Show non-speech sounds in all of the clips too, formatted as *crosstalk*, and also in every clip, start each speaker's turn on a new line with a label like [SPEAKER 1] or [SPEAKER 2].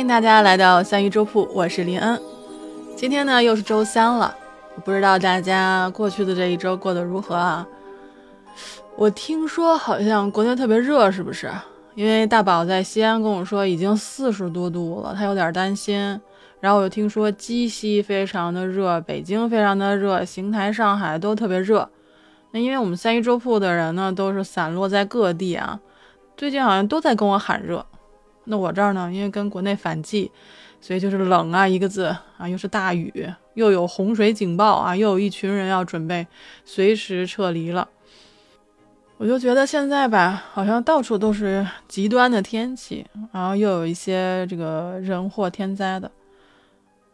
[SPEAKER 1] 欢迎大家来到三鱼粥铺，我是林恩。今天呢又是周三了，不知道大家过去的这一周过得如何啊？我听说好像国内特别热，是不是？因为大宝在西安跟我说已经四十多度了，他有点担心。然后我又听说鸡西非常的热，北京非常的热，邢台、上海都特别热。那因为我们三鱼粥铺的人呢都是散落在各地啊，最近好像都在跟我喊热。那我这儿呢，因为跟国内反季，所以就是冷啊一个字啊，又是大雨，又有洪水警报啊，又有一群人要准备随时撤离了。我就觉得现在吧，好像到处都是极端的天气，然后又有一些这个人祸天灾的。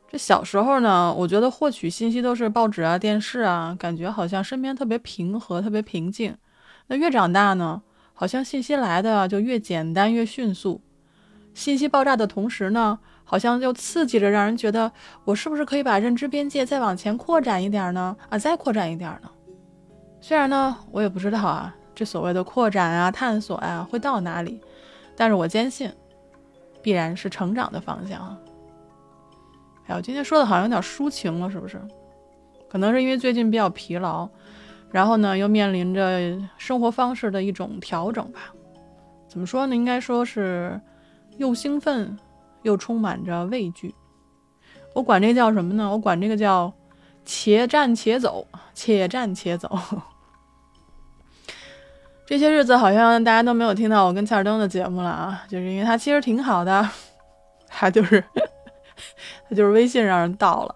[SPEAKER 1] 这小时候呢，我觉得获取信息都是报纸啊、电视啊，感觉好像身边特别平和、特别平静。那越长大呢，好像信息来的就越简单、越迅速。信息爆炸的同时呢，好像又刺激着，让人觉得我是不是可以把认知边界再往前扩展一点呢？啊，再扩展一点呢？虽然呢，我也不知道啊，这所谓的扩展啊、探索啊，会到哪里？但是我坚信，必然是成长的方向。哎，我今天说的好像有点抒情了，是不是？可能是因为最近比较疲劳，然后呢，又面临着生活方式的一种调整吧。怎么说呢？应该说是。又兴奋，又充满着畏惧。我管这叫什么呢？我管这个叫“且战且走”，且战且走。*laughs* 这些日子好像大家都没有听到我跟切尔登的节目了啊，就是因为他其实挺好的，*laughs* 他就是 *laughs* 他就是微信让人盗了。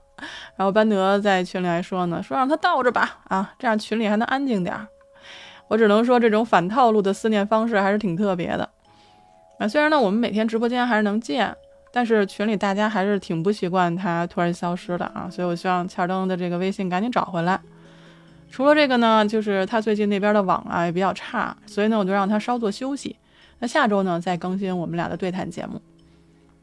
[SPEAKER 1] 然后班德在群里还说呢，说让他倒着吧，啊，这样群里还能安静点儿。我只能说，这种反套路的思念方式还是挺特别的。啊，虽然呢，我们每天直播间还是能见，但是群里大家还是挺不习惯他突然消失的啊，所以我希望欠灯的这个微信赶紧找回来。除了这个呢，就是他最近那边的网啊也比较差，所以呢，我就让他稍作休息。那下周呢再更新我们俩的对谈节目。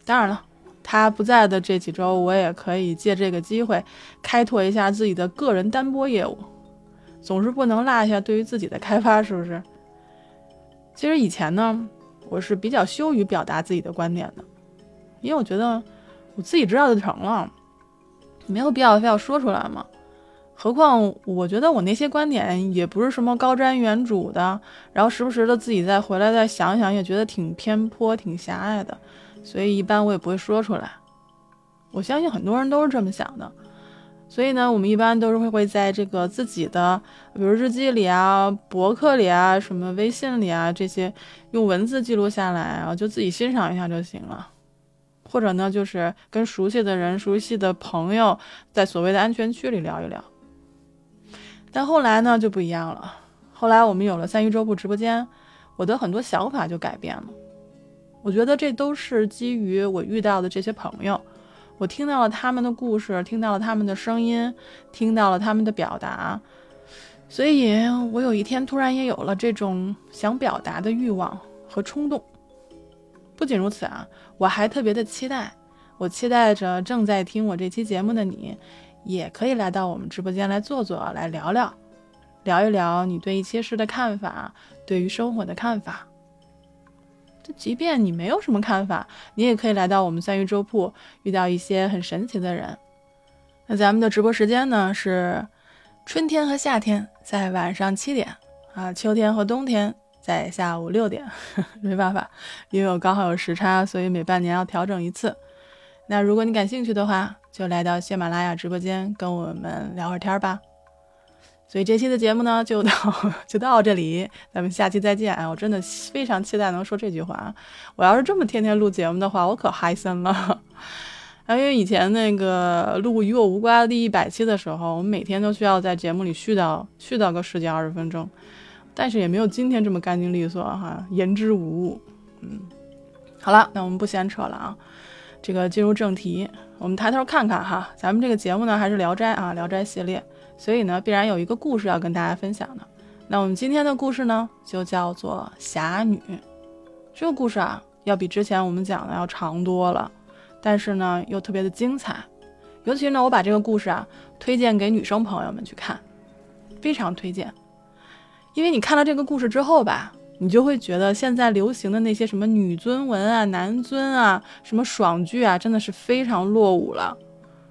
[SPEAKER 1] 当然了，他不在的这几周，我也可以借这个机会开拓一下自己的个人单播业务，总是不能落下对于自己的开发，是不是？其实以前呢。我是比较羞于表达自己的观点的，因为我觉得我自己知道就成了，没有必要非要说出来嘛。何况我觉得我那些观点也不是什么高瞻远瞩的，然后时不时的自己再回来再想想，也觉得挺偏颇、挺狭隘的，所以一般我也不会说出来。我相信很多人都是这么想的。所以呢，我们一般都是会会在这个自己的，比如日记里啊、博客里啊、什么微信里啊这些，用文字记录下来，啊就自己欣赏一下就行了。或者呢，就是跟熟悉的人、熟悉的朋友，在所谓的安全区里聊一聊。但后来呢，就不一样了。后来我们有了三鱼周铺直播间，我的很多想法就改变了。我觉得这都是基于我遇到的这些朋友。我听到了他们的故事，听到了他们的声音，听到了他们的表达，所以我有一天突然也有了这种想表达的欲望和冲动。不仅如此啊，我还特别的期待，我期待着正在听我这期节目的你，也可以来到我们直播间来坐坐，来聊聊，聊一聊你对一些事的看法，对于生活的看法。即便你没有什么看法，你也可以来到我们三鱼粥铺，遇到一些很神奇的人。那咱们的直播时间呢是春天和夏天在晚上七点啊，秋天和冬天在下午六点。*laughs* 没办法，因为我刚好有时差，所以每半年要调整一次。那如果你感兴趣的话，就来到喜马拉雅直播间跟我们聊会儿天吧。所以这期的节目呢，就到 *laughs* 就到这里，咱们下期再见。我真的非常期待能说这句话啊。我要是这么天天录节目的话，我可嗨森了。*laughs* 啊，因为以前那个录《与我无关》的第一百期的时候，我们每天都需要在节目里絮叨絮叨个十几二十分钟，但是也没有今天这么干净利索哈，言之无物。嗯，好了，那我们不闲扯了啊，这个进入正题，我们抬头看看哈，咱们这个节目呢还是《聊斋》啊，《聊斋》系列。所以呢，必然有一个故事要跟大家分享的。那我们今天的故事呢，就叫做《侠女》。这个故事啊，要比之前我们讲的要长多了，但是呢，又特别的精彩。尤其呢，我把这个故事啊，推荐给女生朋友们去看，非常推荐。因为你看了这个故事之后吧，你就会觉得现在流行的那些什么女尊文啊、男尊啊、什么爽剧啊，真的是非常落伍了。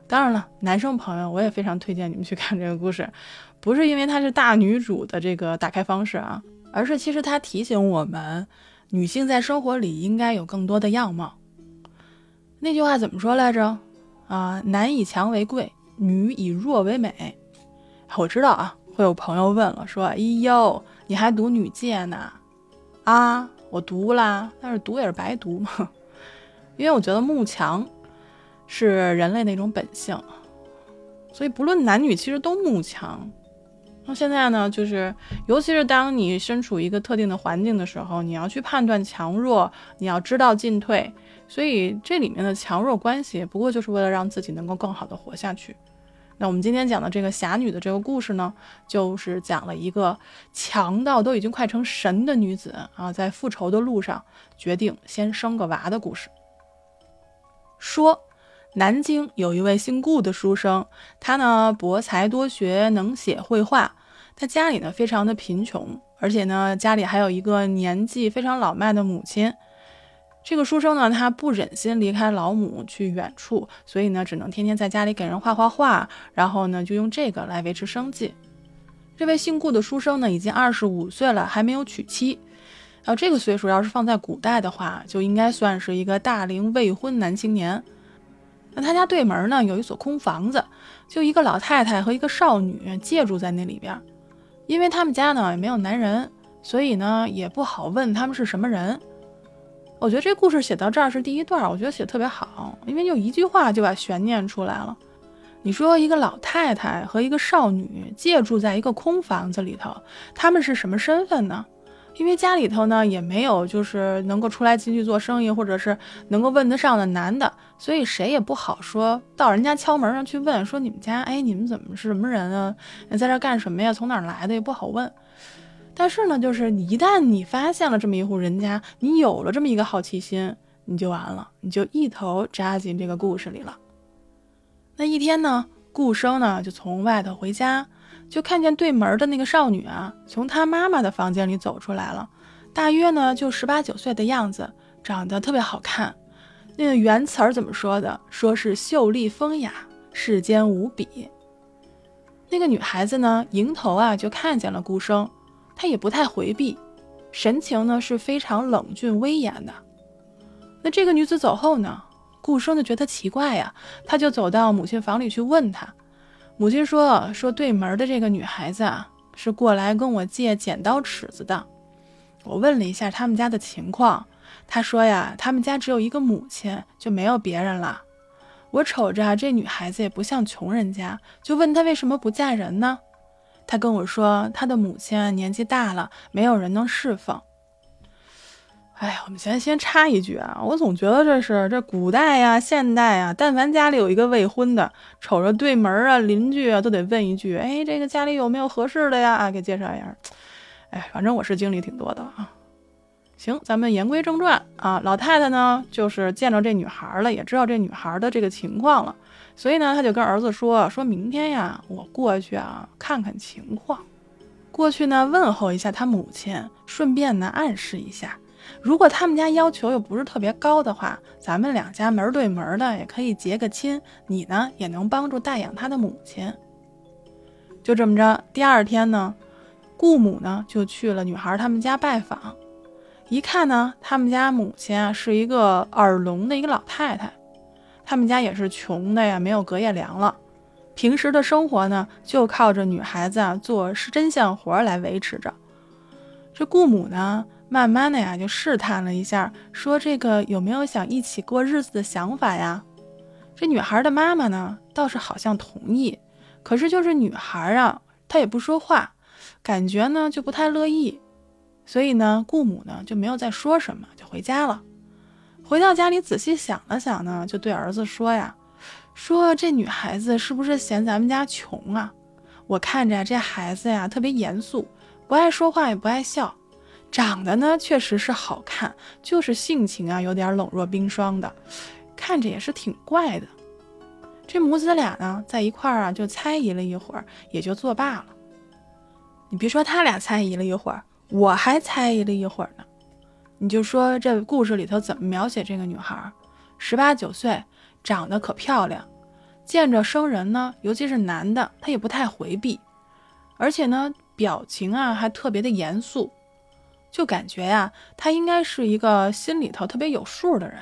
[SPEAKER 1] 当然了，男生朋友，我也非常推荐你们去看这个故事，*laughs* 不是因为它是大女主的这个打开方式啊，而是其实它提醒我们，女性在生活里应该有更多的样貌。那句话怎么说来着？啊，男以强为贵，女以弱为美。我知道啊，会有朋友问了，说：“哎呦，你还读女诫呢？”啊，我读啦，但是读也是白读嘛，*laughs* 因为我觉得慕强是人类的一种本性，所以不论男女，其实都慕强。那现在呢，就是尤其是当你身处一个特定的环境的时候，你要去判断强弱，你要知道进退，所以这里面的强弱关系，不过就是为了让自己能够更好的活下去。那我们今天讲的这个侠女的这个故事呢，就是讲了一个强到都已经快成神的女子啊，在复仇的路上决定先生个娃的故事。说南京有一位姓顾的书生，他呢博才多学，能写绘画。他家里呢非常的贫穷，而且呢家里还有一个年纪非常老迈的母亲。这个书生呢，他不忍心离开老母去远处，所以呢，只能天天在家里给人画画画，然后呢，就用这个来维持生计。这位姓顾的书生呢，已经二十五岁了，还没有娶妻。啊，这个岁数要是放在古代的话，就应该算是一个大龄未婚男青年。那他家对门呢，有一所空房子，就一个老太太和一个少女借住在那里边。因为他们家呢也没有男人，所以呢也不好问他们是什么人。我觉得这故事写到这儿是第一段，我觉得写的特别好，因为就一句话就把悬念出来了。你说一个老太太和一个少女借住在一个空房子里头，他们是什么身份呢？因为家里头呢也没有就是能够出来进去做生意，或者是能够问得上的男的，所以谁也不好说到人家敲门上去问说你们家哎你们怎么是什么人啊？在这干什么呀？从哪儿来的也不好问。但是呢，就是你一旦你发现了这么一户人家，你有了这么一个好奇心，你就完了，你就一头扎进这个故事里了。那一天呢，顾生呢就从外头回家，就看见对门的那个少女啊，从她妈妈的房间里走出来了，大约呢就十八九岁的样子，长得特别好看。那个原词儿怎么说的？说是秀丽风雅，世间无比。那个女孩子呢，迎头啊就看见了顾生。她也不太回避，神情呢是非常冷峻威严的。那这个女子走后呢，顾生就觉得奇怪呀，他就走到母亲房里去问她。母亲说：“说对门的这个女孩子啊，是过来跟我借剪刀尺子的。我问了一下他们家的情况，他说呀，他们家只有一个母亲，就没有别人了。我瞅着这女孩子也不像穷人家，就问她为什么不嫁人呢？”她跟我说，她的母亲年纪大了，没有人能侍奉。哎呀，我们先先插一句啊，我总觉得这是这古代呀、现代啊，但凡家里有一个未婚的，瞅着对门啊、邻居啊，都得问一句：哎，这个家里有没有合适的呀？啊，给介绍一下。哎，反正我是经历挺多的啊。行，咱们言归正传啊，老太太呢，就是见着这女孩了，也知道这女孩的这个情况了。所以呢，她就跟儿子说：“说明天呀，我过去啊看看情况，过去呢问候一下他母亲，顺便呢暗示一下，如果他们家要求又不是特别高的话，咱们两家门对门的也可以结个亲，你呢也能帮助代养他的母亲。”就这么着，第二天呢，顾母呢就去了女孩他们家拜访，一看呢，他们家母亲啊是一个耳聋的一个老太太。他们家也是穷的呀，没有隔夜粮了。平时的生活呢，就靠着女孩子啊做针线活来维持着。这顾母呢，慢慢的呀就试探了一下，说这个有没有想一起过日子的想法呀？这女孩的妈妈呢，倒是好像同意，可是就是女孩啊，她也不说话，感觉呢就不太乐意。所以呢，顾母呢就没有再说什么，就回家了。回到家里，仔细想了想呢，就对儿子说呀：“说这女孩子是不是嫌咱们家穷啊？我看着这孩子呀，特别严肃，不爱说话，也不爱笑，长得呢确实是好看，就是性情啊有点冷若冰霜的，看着也是挺怪的。”这母子俩呢在一块儿啊，就猜疑了一会儿，也就作罢了。你别说他俩猜疑了一会儿，我还猜疑了一会儿呢。你就说这故事里头怎么描写这个女孩？十八九岁，长得可漂亮，见着生人呢，尤其是男的，她也不太回避，而且呢，表情啊还特别的严肃，就感觉呀，她应该是一个心里头特别有数的人。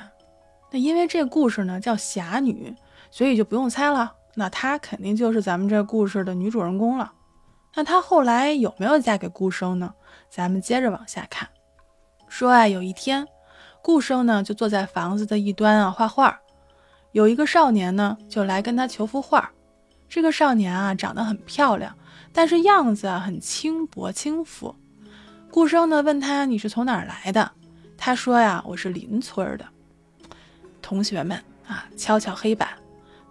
[SPEAKER 1] 那因为这故事呢叫侠女，所以就不用猜了，那她肯定就是咱们这故事的女主人公了。那她后来有没有嫁给顾生呢？咱们接着往下看。说啊，有一天，顾生呢就坐在房子的一端啊画画，有一个少年呢就来跟他求幅画。这个少年啊长得很漂亮，但是样子啊很轻薄轻浮。顾生呢问他你是从哪儿来的？他说呀我是邻村的。同学们啊敲敲黑板，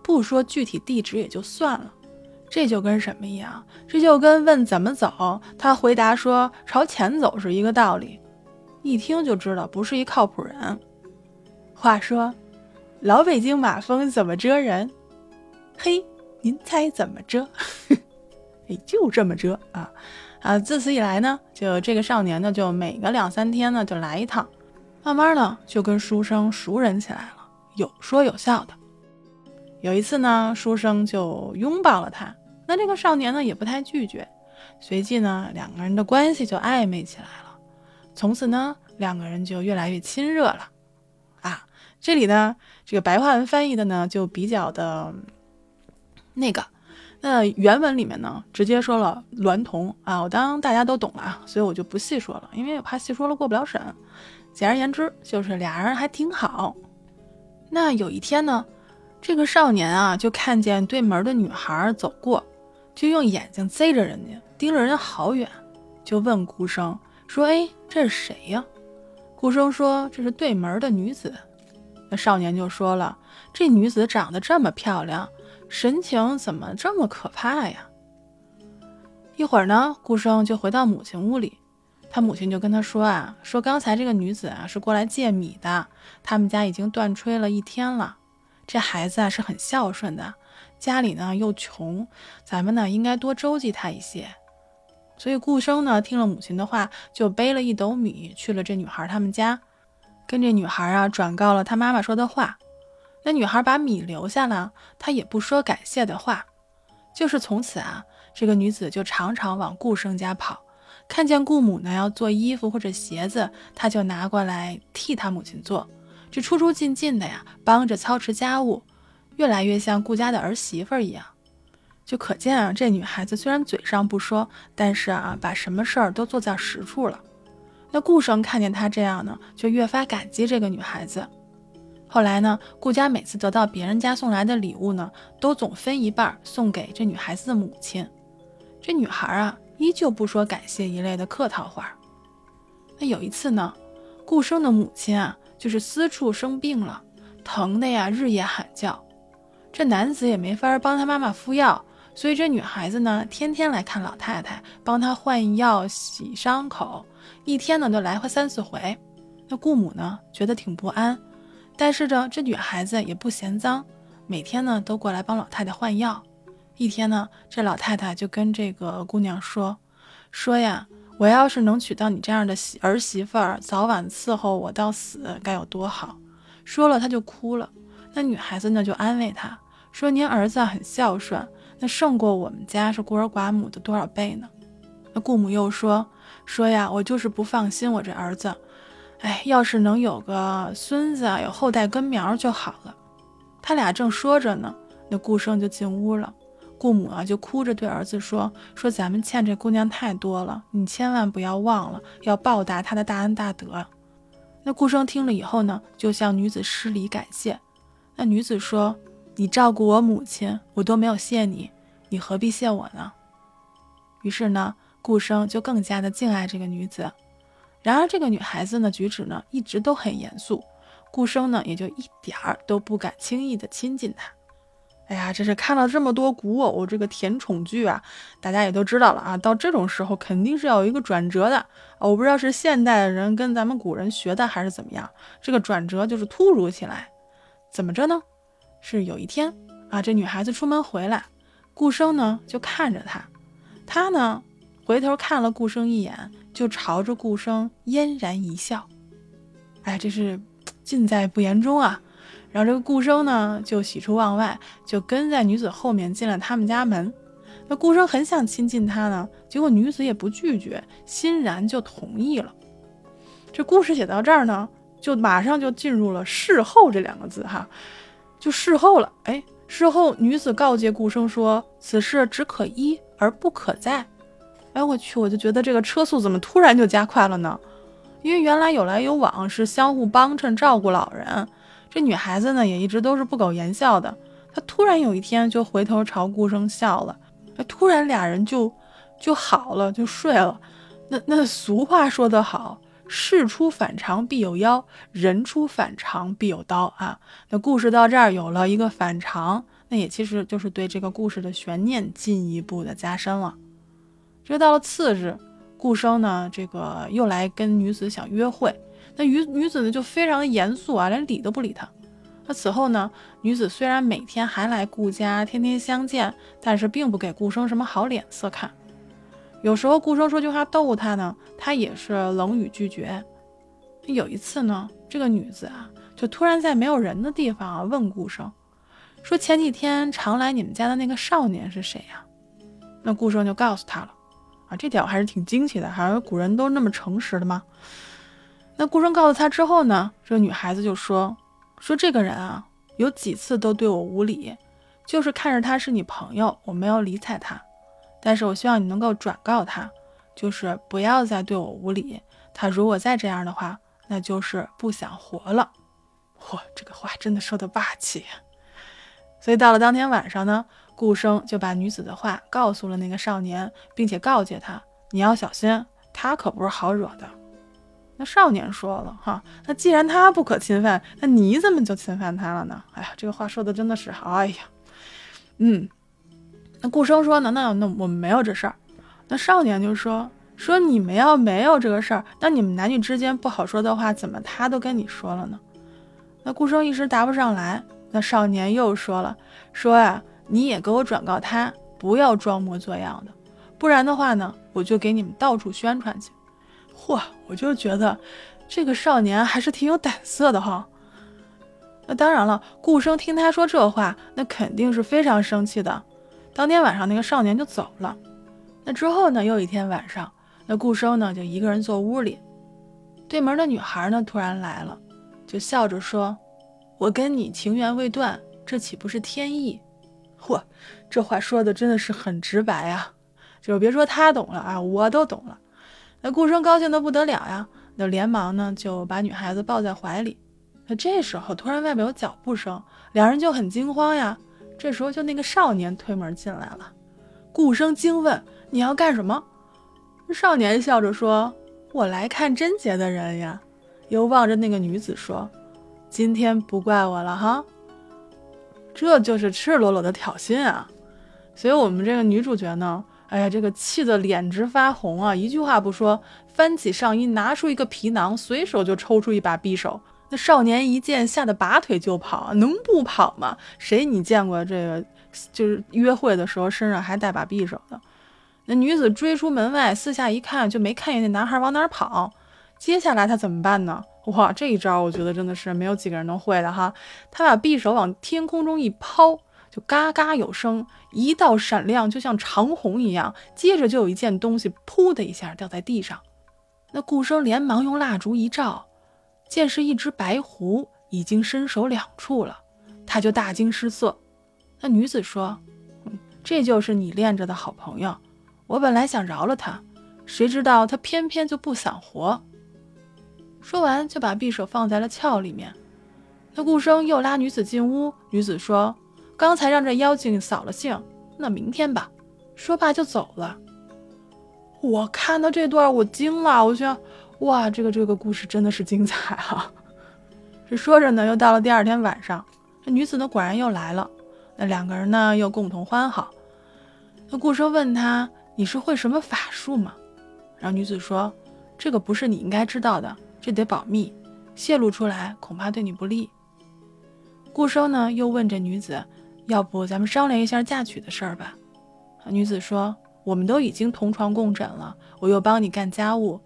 [SPEAKER 1] 不说具体地址也就算了，这就跟什么一样？这就跟问怎么走，他回答说朝前走是一个道理。一听就知道不是一靠谱人。话说，老北京马蜂怎么蛰人？嘿，您猜怎么蛰？*laughs* 哎，就这么蛰啊！啊，自此以来呢，就这个少年呢，就每个两三天呢就来一趟，慢慢的就跟书生熟人起来了，有说有笑的。有一次呢，书生就拥抱了他，那这个少年呢也不太拒绝，随即呢，两个人的关系就暧昧起来了。从此呢，两个人就越来越亲热了，啊，这里呢，这个白话文翻译的呢就比较的那个，那原文里面呢直接说了娈童啊，我当大家都懂了啊，所以我就不细说了，因为我怕细说了过不了审。简而言之，就是俩人还挺好。那有一天呢，这个少年啊就看见对门的女孩走过，就用眼睛贼着人家，盯着人家好远，就问顾生。说：“哎，这是谁呀？”顾生说：“这是对门的女子。”那少年就说了：“这女子长得这么漂亮，神情怎么这么可怕呀？”一会儿呢，顾生就回到母亲屋里，他母亲就跟他说：“啊，说刚才这个女子啊是过来借米的，他们家已经断炊了一天了。这孩子啊是很孝顺的，家里呢又穷，咱们呢应该多周济他一些。”所以顾生呢，听了母亲的话，就背了一斗米去了这女孩他们家，跟这女孩啊转告了他妈妈说的话。那女孩把米留下了，她也不说感谢的话。就是从此啊，这个女子就常常往顾生家跑，看见顾母呢要做衣服或者鞋子，她就拿过来替她母亲做，这出出进进的呀，帮着操持家务，越来越像顾家的儿媳妇一样。就可见啊，这女孩子虽然嘴上不说，但是啊，把什么事儿都做在实处了。那顾生看见她这样呢，就越发感激这个女孩子。后来呢，顾家每次得到别人家送来的礼物呢，都总分一半送给这女孩子的母亲。这女孩啊，依旧不说感谢一类的客套话。那有一次呢，顾生的母亲啊，就是私处生病了，疼的呀，日夜喊叫。这男子也没法帮他妈妈敷药。所以这女孩子呢，天天来看老太太，帮她换药、洗伤口，一天呢就来回三四回。那顾母呢，觉得挺不安，但是呢，这女孩子也不嫌脏，每天呢都过来帮老太太换药。一天呢，这老太太就跟这个姑娘说：“说呀，我要是能娶到你这样的媳儿媳妇儿，早晚伺候我到死，该有多好。”说了，她就哭了。那女孩子呢，就安慰她说：“您儿子很孝顺。”那胜过我们家是孤儿寡母的多少倍呢？那顾母又说说呀，我就是不放心我这儿子，哎，要是能有个孙子，有后代根苗就好了。他俩正说着呢，那顾生就进屋了。顾母啊，就哭着对儿子说说咱们欠这姑娘太多了，你千万不要忘了，要报答她的大恩大德。那顾生听了以后呢，就向女子施礼感谢。那女子说。你照顾我母亲，我都没有谢你，你何必谢我呢？于是呢，顾生就更加的敬爱这个女子。然而这个女孩子呢，举止呢一直都很严肃，顾生呢也就一点儿都不敢轻易的亲近她。哎呀，这是看了这么多古偶这个甜宠剧啊，大家也都知道了啊，到这种时候肯定是要有一个转折的。我不知道是现代的人跟咱们古人学的还是怎么样，这个转折就是突如其来，怎么着呢？是有一天啊，这女孩子出门回来，顾生呢就看着她，她呢回头看了顾生一眼，就朝着顾生嫣然一笑。哎，这是尽在不言中啊。然后这个顾生呢，就喜出望外，就跟在女子后面进了他们家门。那顾生很想亲近她呢，结果女子也不拒绝，欣然就同意了。这故事写到这儿呢，就马上就进入了事后这两个字哈，就事后了。哎，事后女子告诫顾生说：“此事只可依而不可再。”哎，我去，我就觉得这个车速怎么突然就加快了呢？因为原来有来有往，是相互帮衬照顾老人。这女孩子呢，也一直都是不苟言笑的。她突然有一天就回头朝顾生笑了，哎，突然俩人就就好了，就睡了。那那俗话说得好，事出反常必有妖，人出反常必有刀啊。那故事到这儿有了一个反常，那也其实就是对这个故事的悬念进一步的加深了。这到了次日，顾生呢，这个又来跟女子想约会。那女女子呢就非常的严肃啊，连理都不理他。那此后呢，女子虽然每天还来顾家，天天相见，但是并不给顾生什么好脸色看。有时候顾生说句话逗他呢，他也是冷语拒绝。有一次呢，这个女子啊，就突然在没有人的地方啊问顾生，说前几天常来你们家的那个少年是谁呀？那顾生就告诉他了。啊，这点我还是挺惊奇的，好像古人都那么诚实的吗？那顾生告诉他之后呢，这个女孩子就说：“说这个人啊，有几次都对我无礼，就是看着他是你朋友，我没有理睬他。但是我希望你能够转告他，就是不要再对我无礼。他如果再这样的话，那就是不想活了。”嚯，这个话真的说的霸气。所以到了当天晚上呢，顾生就把女子的话告诉了那个少年，并且告诫他：“你要小心，他可不是好惹的。”那少年说了哈，那既然他不可侵犯，那你怎么就侵犯他了呢？哎呀，这个话说的真的是，哎呀，嗯，那顾生说呢，那那我们没有这事儿。那少年就说说你们要没有这个事儿，那你们男女之间不好说的话，怎么他都跟你说了呢？那顾生一时答不上来。那少年又说了，说呀，你也给我转告他，不要装模作样的，不然的话呢，我就给你们到处宣传去。嚯，我就觉得这个少年还是挺有胆色的哈。那当然了，顾生听他说这话，那肯定是非常生气的。当天晚上，那个少年就走了。那之后呢，又一天晚上，那顾生呢就一个人坐屋里，对门的女孩呢突然来了，就笑着说：“我跟你情缘未断，这岂不是天意？”嚯，这话说的真的是很直白呀，就是别说他懂了啊，我都懂了。那顾生高兴的不得了呀，那连忙呢就把女孩子抱在怀里。那这时候突然外边有脚步声，两人就很惊慌呀。这时候就那个少年推门进来了，顾生惊问：“你要干什么？”少年笑着说：“我来看贞洁的人呀。”又望着那个女子说：“今天不怪我了哈。”这就是赤裸裸的挑衅啊！所以我们这个女主角呢？哎呀，这个气得脸直发红啊！一句话不说，翻起上衣，拿出一个皮囊，随手就抽出一把匕首。那少年一见，吓得拔腿就跑，能不跑吗？谁你见过这个？就是约会的时候身上还带把匕首的？那女子追出门外，四下一看，就没看见那男孩往哪儿跑。接下来他怎么办呢？哇，这一招我觉得真的是没有几个人能会的哈！他把匕首往天空中一抛。就嘎嘎有声，一道闪亮，就像长虹一样。接着就有一件东西，噗的一下掉在地上。那顾生连忙用蜡烛一照，见是一只白狐，已经身首两处了。他就大惊失色。那女子说：“这就是你恋着的好朋友。我本来想饶了他，谁知道他偏偏就不想活。”说完就把匕首放在了鞘里面。那顾生又拉女子进屋，女子说。刚才让这妖精扫了兴，那明天吧。说罢就走了。我看到这段，我惊了，我想，哇，这个这个故事真的是精彩啊！*laughs* 这说着呢，又到了第二天晚上，这女子呢果然又来了。那两个人呢又共同欢好。那顾生问他：“你是会什么法术吗？”然后女子说：“这个不是你应该知道的，这得保密，泄露出来恐怕对你不利。”顾生呢又问这女子。要不咱们商量一下嫁娶的事儿吧？女子说：“我们都已经同床共枕了，我又帮你干家务，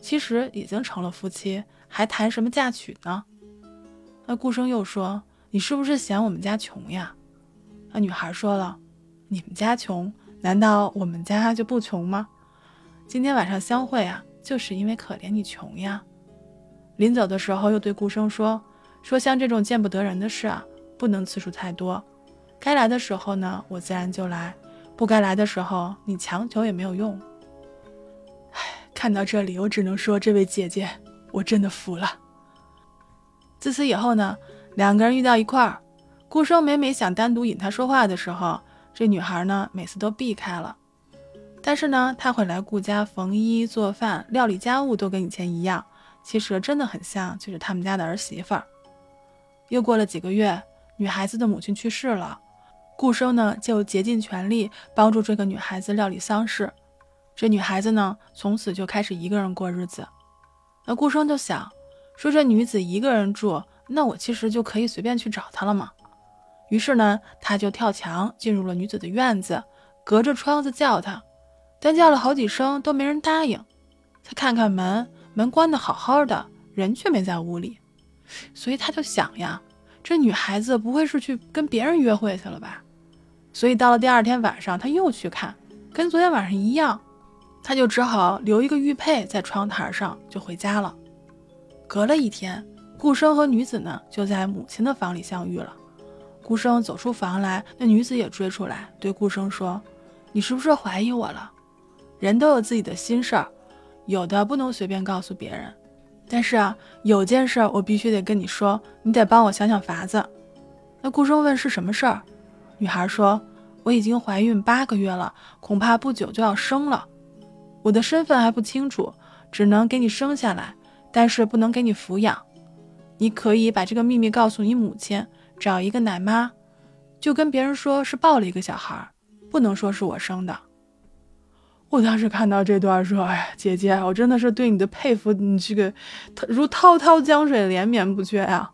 [SPEAKER 1] 其实已经成了夫妻，还谈什么嫁娶呢？那顾生又说：“你是不是嫌我们家穷呀？”那女孩说了：“你们家穷，难道我们家就不穷吗？今天晚上相会啊，就是因为可怜你穷呀。”临走的时候又对顾生说：“说像这种见不得人的事啊，不能次数太多，该来的时候呢，我自然就来。”不该来的时候，你强求也没有用。唉，看到这里，我只能说，这位姐姐，我真的服了。自此以后呢，两个人遇到一块儿，顾生每每想单独引她说话的时候，这女孩呢，每次都避开了。但是呢，她会来顾家缝衣、做饭、料理家务，都跟以前一样。其实真的很像，就是他们家的儿媳妇儿。又过了几个月，女孩子的母亲去世了。顾生呢，就竭尽全力帮助这个女孩子料理丧事。这女孩子呢，从此就开始一个人过日子。那顾生就想说，这女子一个人住，那我其实就可以随便去找她了嘛。于是呢，他就跳墙进入了女子的院子，隔着窗子叫她，但叫了好几声都没人答应。他看看门，门关的好好的，人却没在屋里。所以他就想呀，这女孩子不会是去跟别人约会去了吧？所以到了第二天晚上，他又去看，跟昨天晚上一样，他就只好留一个玉佩在窗台上，就回家了。隔了一天，顾生和女子呢就在母亲的房里相遇了。顾生走出房来，那女子也追出来，对顾生说：“你是不是怀疑我了？人都有自己的心事儿，有的不能随便告诉别人。但是啊，有件事我必须得跟你说，你得帮我想想法子。”那顾生问：“是什么事儿？”女孩说：“我已经怀孕八个月了，恐怕不久就要生了。我的身份还不清楚，只能给你生下来，但是不能给你抚养。你可以把这个秘密告诉你母亲，找一个奶妈，就跟别人说是抱了一个小孩，不能说是我生的。”我当时看到这段说：“哎，姐姐，我真的是对你的佩服，你这个如滔滔江水连绵不绝呀。”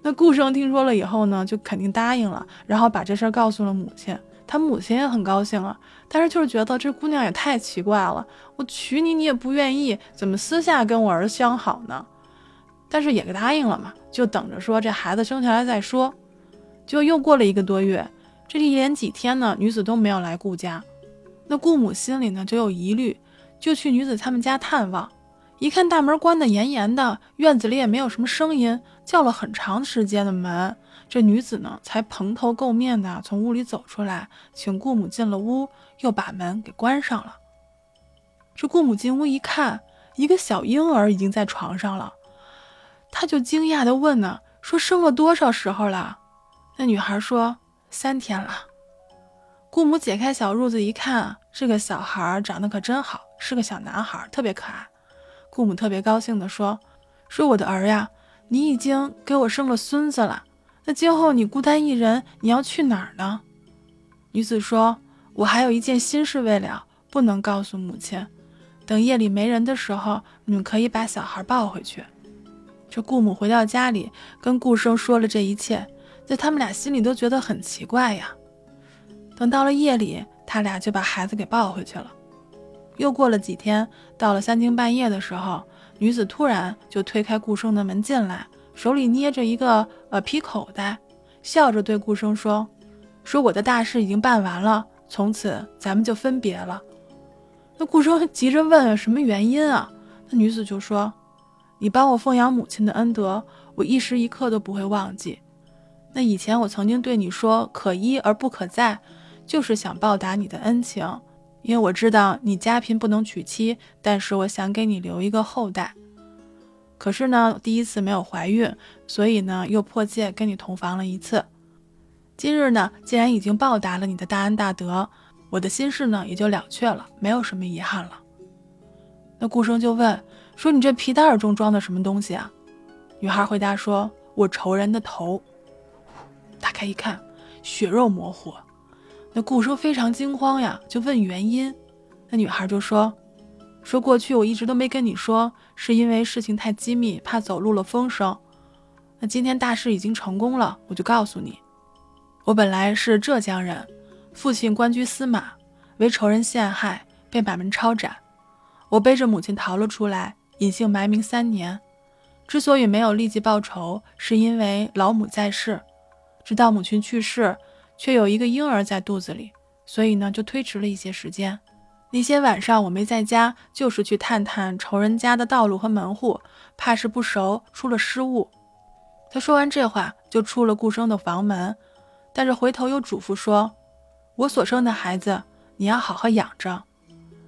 [SPEAKER 1] 那顾生听说了以后呢，就肯定答应了，然后把这事儿告诉了母亲。他母亲也很高兴啊，但是就是觉得这姑娘也太奇怪了。我娶你，你也不愿意，怎么私下跟我儿相好呢？但是也给答应了嘛，就等着说这孩子生下来再说。就又过了一个多月，这一连几天呢，女子都没有来顾家。那顾母心里呢就有疑虑，就去女子他们家探望。一看大门关得严严的，院子里也没有什么声音，叫了很长时间的门，这女子呢才蓬头垢面的从屋里走出来，请顾母进了屋，又把门给关上了。这顾母进屋一看，一个小婴儿已经在床上了，她就惊讶的问呢，说生了多少时候了？那女孩说三天了。顾母解开小褥子一看，这个小孩长得可真好，是个小男孩，特别可爱。顾母特别高兴地说：“说我的儿呀，你已经给我生了孙子了。那今后你孤单一人，你要去哪儿呢？”女子说：“我还有一件心事未了，不能告诉母亲。等夜里没人的时候，你们可以把小孩抱回去。”这顾母回到家里，跟顾生说了这一切，在他们俩心里都觉得很奇怪呀。等到了夜里，他俩就把孩子给抱回去了。又过了几天，到了三更半夜的时候，女子突然就推开顾生的门进来，手里捏着一个呃皮口袋，笑着对顾生说：“说我的大事已经办完了，从此咱们就分别了。”那顾生急着问什么原因啊？那女子就说：“你帮我奉养母亲的恩德，我一时一刻都不会忘记。那以前我曾经对你说可依而不可再，就是想报答你的恩情。”因为我知道你家贫不能娶妻，但是我想给你留一个后代。可是呢，第一次没有怀孕，所以呢，又破戒跟你同房了一次。今日呢，既然已经报答了你的大恩大德，我的心事呢也就了却了，没有什么遗憾了。那顾生就问说：“你这皮袋中装的什么东西啊？”女孩回答说：“我仇人的头。”打开一看，血肉模糊。那顾生非常惊慌呀，就问原因。那女孩就说：“说过去我一直都没跟你说，是因为事情太机密，怕走漏了风声。那今天大事已经成功了，我就告诉你。我本来是浙江人，父亲官居司马，为仇人陷害，被满门抄斩。我背着母亲逃了出来，隐姓埋名三年。之所以没有立即报仇，是因为老母在世，直到母亲去世，却有一个婴儿在肚子里，所以呢，就推迟了一些时间。那些晚上我没在家，就是去探探仇人家的道路和门户，怕是不熟，出了失误。他说完这话，就出了顾生的房门，但是回头又嘱咐说：“我所生的孩子，你要好好养着。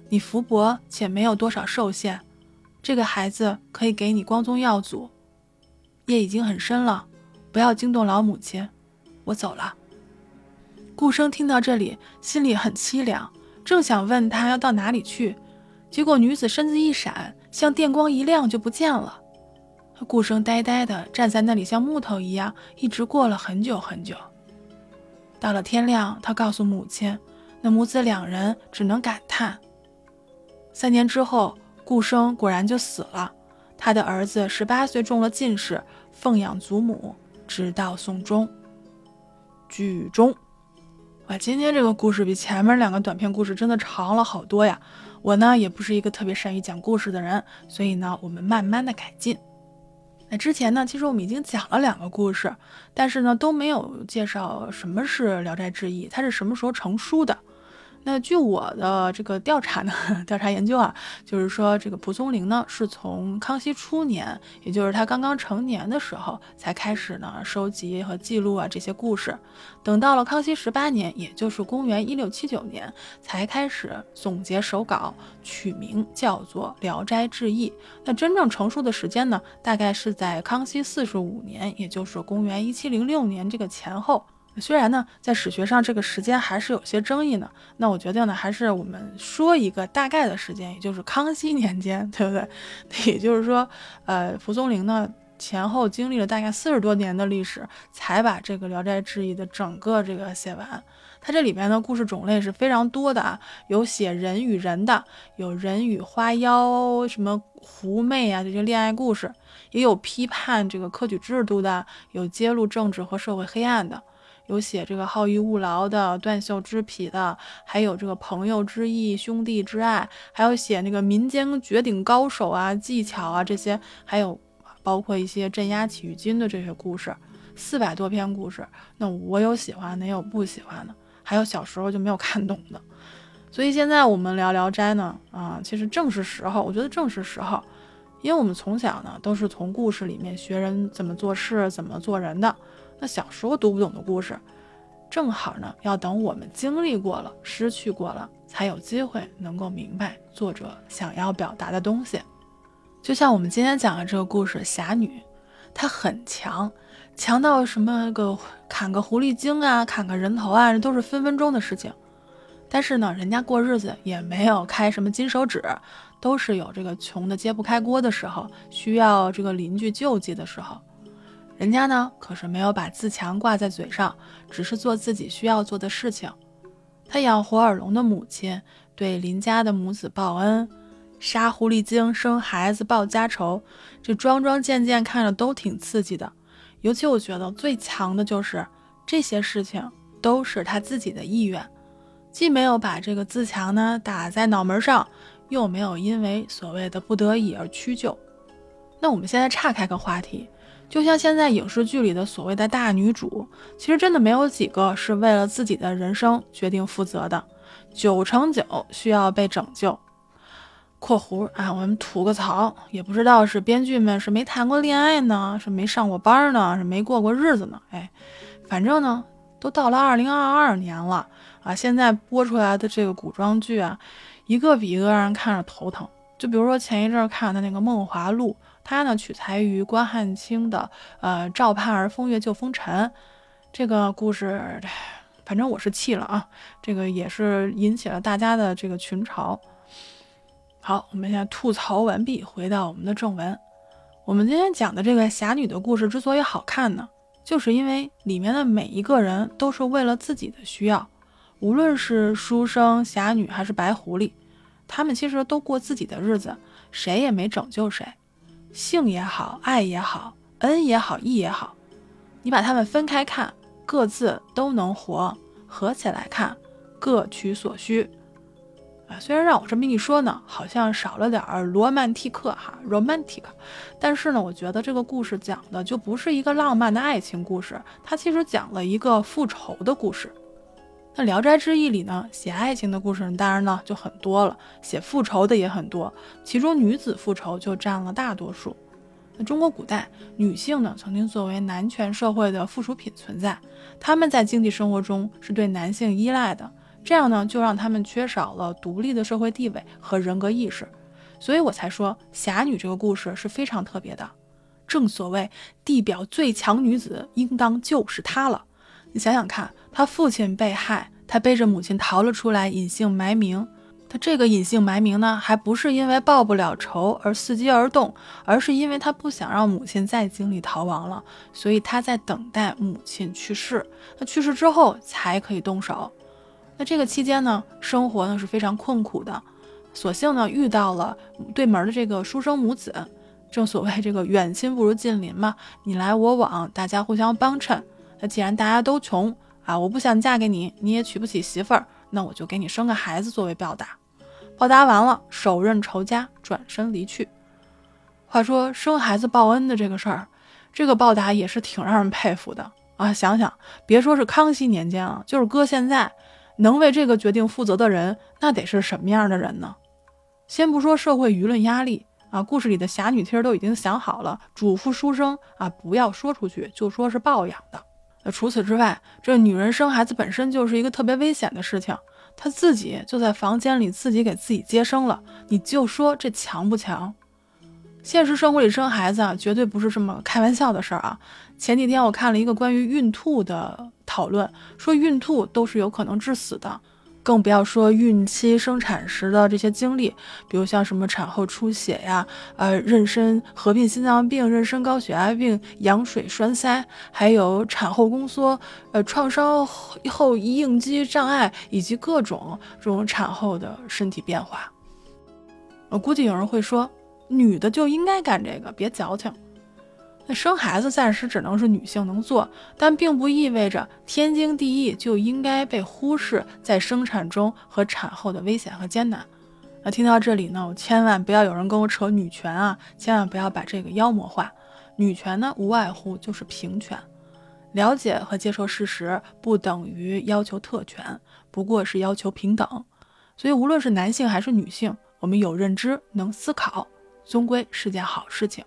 [SPEAKER 1] 你福薄且没有多少寿限。”这个孩子可以给你光宗耀祖，夜已经很深了，不要惊动老母亲，我走了。顾生听到这里，心里很凄凉，正想问他要到哪里去，结果女子身子一闪，像电光一亮就不见了。顾生呆呆的站在那里，像木头一样，一直过了很久很久。到了天亮，他告诉母亲，那母子两人只能感叹。三年之后。顾生果然就死了，他的儿子十八岁中了进士，奉养祖母，直到宋终。剧中，啊，今天这个故事比前面两个短篇故事真的长了好多呀！我呢也不是一个特别善于讲故事的人，所以呢我们慢慢的改进。那之前呢，其实我们已经讲了两个故事，但是呢都没有介绍什么是《聊斋志异》，它是什么时候成书的。那据我的这个调查呢，*laughs* 调查研究啊，就是说这个蒲松龄呢，是从康熙初年，也就是他刚刚成年的时候，才开始呢收集和记录啊这些故事。等到了康熙十八年，也就是公元一六七九年，才开始总结手稿，取名叫做《聊斋志异》。那真正成书的时间呢，大概是在康熙四十五年，也就是公元一七零六年这个前后。虽然呢，在史学上这个时间还是有些争议呢，那我决定呢，还是我们说一个大概的时间，也就是康熙年间，对不对？*laughs* 也就是说，呃，蒲松龄呢前后经历了大概四十多年的历史，才把这个《聊斋志异》的整个这个写完。它这里边的故事种类是非常多的啊，有写人与人的，有人与花妖、什么狐媚啊这些恋爱故事，也有批判这个科举制度的，有揭露政治和社会黑暗的。有写这个好逸恶劳的、断袖之癖的，还有这个朋友之义、兄弟之爱，还有写那个民间绝顶高手啊、技巧啊这些，还有包括一些镇压起义军的这些故事，四百多篇故事。那我有喜欢的，也有不喜欢的，还有小时候就没有看懂的。所以现在我们聊《聊斋》呢，啊，其实正是时候，我觉得正是时候，因为我们从小呢都是从故事里面学人怎么做事、怎么做人的。那小时候读不懂的故事，正好呢，要等我们经历过了、失去过了，才有机会能够明白作者想要表达的东西。就像我们今天讲的这个故事，侠女，她很强，强到什么个砍个狐狸精啊、砍个人头啊，都是分分钟的事情。但是呢，人家过日子也没有开什么金手指，都是有这个穷的揭不开锅的时候，需要这个邻居救济的时候。人家呢，可是没有把自强挂在嘴上，只是做自己需要做的事情。他养活耳聋的母亲，对邻家的母子报恩，杀狐狸精生孩子报家仇，这桩桩件件看着都挺刺激的。尤其我觉得最强的就是这些事情都是他自己的意愿，既没有把这个自强呢打在脑门上，又没有因为所谓的不得已而屈就。那我们现在岔开个话题。就像现在影视剧里的所谓的大女主，其实真的没有几个是为了自己的人生决定负责的，九成九需要被拯救。（括弧啊，我们吐个槽，也不知道是编剧们是没谈过恋爱呢，是没上过班呢，是没过过日子呢？哎，反正呢，都到了二零二二年了啊，现在播出来的这个古装剧啊，一个比一个让人看着头疼。就比如说前一阵看的那个《梦华录》。它呢取材于关汉卿的呃《赵盼儿风月救风尘》这个故事，反正我是气了啊，这个也是引起了大家的这个群嘲。好，我们现在吐槽完毕，回到我们的正文。我们今天讲的这个侠女的故事之所以好看呢，就是因为里面的每一个人都是为了自己的需要，无论是书生、侠女还是白狐狸，他们其实都过自己的日子，谁也没拯救谁。性也好，爱也好，恩也好，义也好，你把它们分开看，各自都能活；合起来看，各取所需。啊，虽然让我这么一说呢，好像少了点儿罗曼蒂克哈，romantic，但是呢，我觉得这个故事讲的就不是一个浪漫的爱情故事，它其实讲了一个复仇的故事。那《聊斋志异》里呢，写爱情的故事当然呢就很多了，写复仇的也很多，其中女子复仇就占了大多数。那中国古代女性呢，曾经作为男权社会的附属品存在，她们在经济生活中是对男性依赖的，这样呢就让她们缺少了独立的社会地位和人格意识，所以我才说侠女这个故事是非常特别的。正所谓地表最强女子，应当就是她了。你想想看，他父亲被害，他背着母亲逃了出来，隐姓埋名。他这个隐姓埋名呢，还不是因为报不了仇而伺机而动，而是因为他不想让母亲再经历逃亡了，所以他在等待母亲去世。那去世之后才可以动手。那这个期间呢，生活呢是非常困苦的。所幸呢，遇到了对门的这个书生母子。正所谓这个远亲不如近邻嘛，你来我往，大家互相帮衬。那既然大家都穷啊，我不想嫁给你，你也娶不起媳妇儿，那我就给你生个孩子作为报答。报答完了，手刃仇家，转身离去。话说生孩子报恩的这个事儿，这个报答也是挺让人佩服的啊！想想，别说是康熙年间啊，就是搁现在，能为这个决定负责的人，那得是什么样的人呢？先不说社会舆论压力啊，故事里的侠女其实都已经想好了，嘱咐书生啊，不要说出去，就说是抱养的。那除此之外，这女人生孩子本身就是一个特别危险的事情。她自己就在房间里自己给自己接生了，你就说这强不强？现实生活里生孩子啊，绝对不是这么开玩笑的事儿啊。前几天我看了一个关于孕吐的讨论，说孕吐都是有可能致死的。更不要说孕期生产时的这些经历，比如像什么产后出血呀，呃，妊娠合并心脏病、妊娠高血压病、羊水栓塞，还有产后宫缩、呃，创伤后应激障碍，以及各种这种产后的身体变化。我估计有人会说，女的就应该干这个，别矫情。生孩子暂时只能是女性能做，但并不意味着天经地义就应该被忽视在生产中和产后的危险和艰难。那听到这里呢，我千万不要有人跟我扯女权啊，千万不要把这个妖魔化。女权呢，无外乎就是平权，了解和接受事实不等于要求特权，不过是要求平等。所以无论是男性还是女性，我们有认知能思考，终归是件好事情。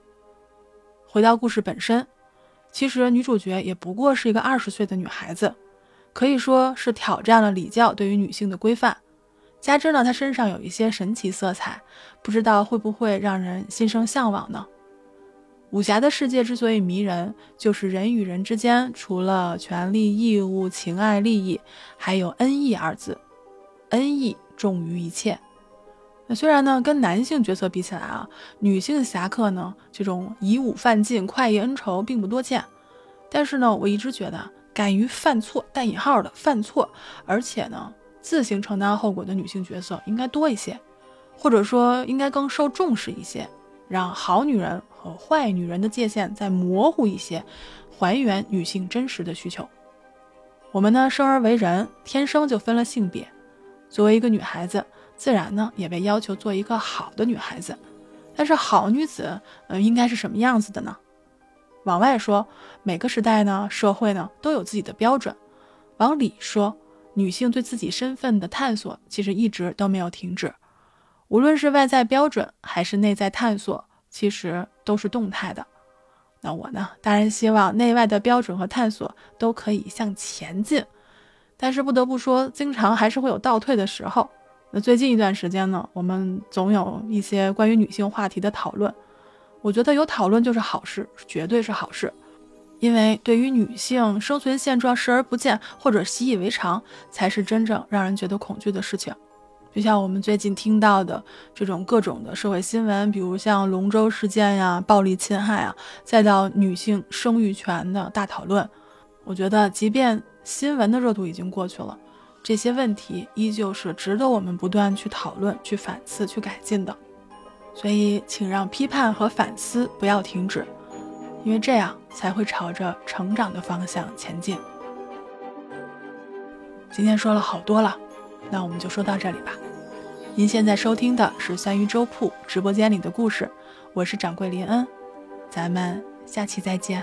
[SPEAKER 1] 回到故事本身，其实女主角也不过是一个二十岁的女孩子，可以说是挑战了礼教对于女性的规范。加之呢，她身上有一些神奇色彩，不知道会不会让人心生向往呢？武侠的世界之所以迷人，就是人与人之间除了权利、义务、情爱、利益，还有恩义二字，恩义重于一切。那虽然呢，跟男性角色比起来啊，女性侠客呢这种以武犯禁、快意恩仇并不多见，但是呢，我一直觉得敢于犯错（带引号的犯错），而且呢自行承担后果的女性角色应该多一些，或者说应该更受重视一些，让好女人和坏女人的界限再模糊一些，还原女性真实的需求。我们呢生而为人，天生就分了性别，作为一个女孩子。自然呢，也被要求做一个好的女孩子。但是好女子，呃，应该是什么样子的呢？往外说，每个时代呢，社会呢，都有自己的标准；往里说，女性对自己身份的探索，其实一直都没有停止。无论是外在标准，还是内在探索，其实都是动态的。那我呢，当然希望内外的标准和探索都可以向前进。但是不得不说，经常还是会有倒退的时候。那最近一段时间呢，我们总有一些关于女性话题的讨论。我觉得有讨论就是好事，绝对是好事。因为对于女性生存现状视而不见或者习以为常，才是真正让人觉得恐惧的事情。就像我们最近听到的这种各种的社会新闻，比如像龙舟事件呀、暴力侵害啊，再到女性生育权的大讨论，我觉得即便新闻的热度已经过去了。这些问题依旧是值得我们不断去讨论、去反思、去改进的，所以请让批判和反思不要停止，因为这样才会朝着成长的方向前进。今天说了好多了，那我们就说到这里吧。您现在收听的是三鱼粥铺直播间里的故事，我是掌柜林恩，咱们下期再见。